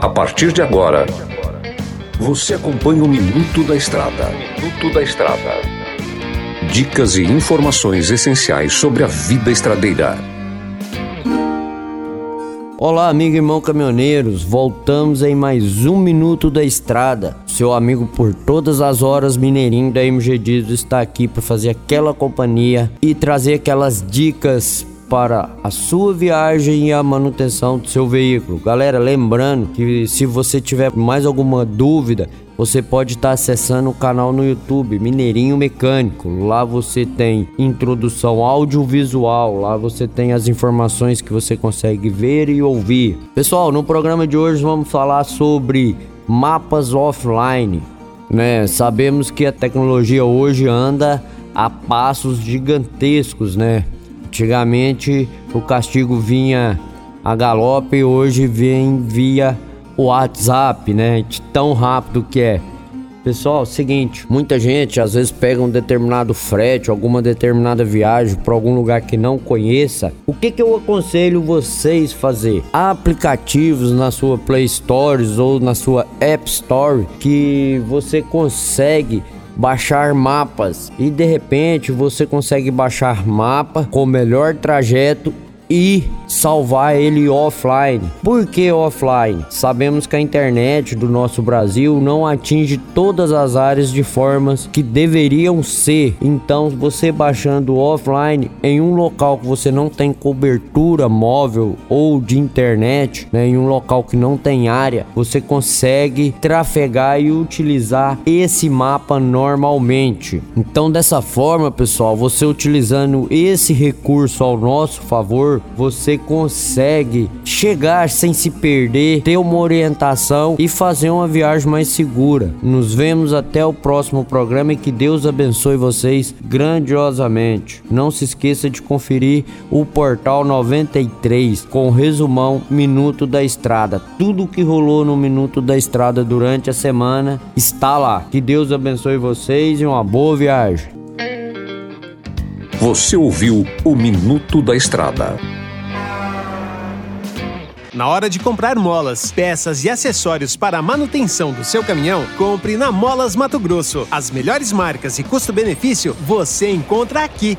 A partir de agora, você acompanha o Minuto da Estrada. Minuto da Estrada. Dicas e informações essenciais sobre a vida estradeira. Olá, amigo e irmão caminhoneiros, voltamos em mais um Minuto da Estrada. Seu amigo por todas as horas, Mineirinho da MG Diesel, está aqui para fazer aquela companhia e trazer aquelas dicas para a sua viagem e a manutenção do seu veículo. Galera, lembrando que se você tiver mais alguma dúvida, você pode estar acessando o canal no YouTube Mineirinho Mecânico. Lá você tem introdução audiovisual, lá você tem as informações que você consegue ver e ouvir. Pessoal, no programa de hoje vamos falar sobre mapas offline. Né? Sabemos que a tecnologia hoje anda a passos gigantescos, né? Antigamente o castigo vinha a galope e hoje vem via WhatsApp, né? De tão rápido que é. Pessoal, seguinte, muita gente às vezes pega um determinado frete, alguma determinada viagem para algum lugar que não conheça. O que que eu aconselho vocês fazer? Há aplicativos na sua Play Store ou na sua App Store que você consegue baixar mapas. E de repente você consegue baixar mapa com o melhor trajeto e salvar ele offline. Por que offline? Sabemos que a internet do nosso Brasil não atinge todas as áreas de formas que deveriam ser. Então, você baixando offline em um local que você não tem cobertura móvel ou de internet, né, em um local que não tem área, você consegue trafegar e utilizar esse mapa normalmente. Então, dessa forma, pessoal, você utilizando esse recurso ao nosso favor, você consegue chegar sem se perder, ter uma orientação e fazer uma viagem mais segura. Nos vemos até o próximo programa e que Deus abençoe vocês grandiosamente. Não se esqueça de conferir o portal 93 com o resumão Minuto da Estrada. Tudo que rolou no Minuto da Estrada durante a semana está lá. Que Deus abençoe vocês e uma boa viagem. Você ouviu o Minuto da Estrada. Na hora de comprar molas, peças e acessórios para a manutenção do seu caminhão, compre na Molas Mato Grosso. As melhores marcas e custo-benefício você encontra aqui.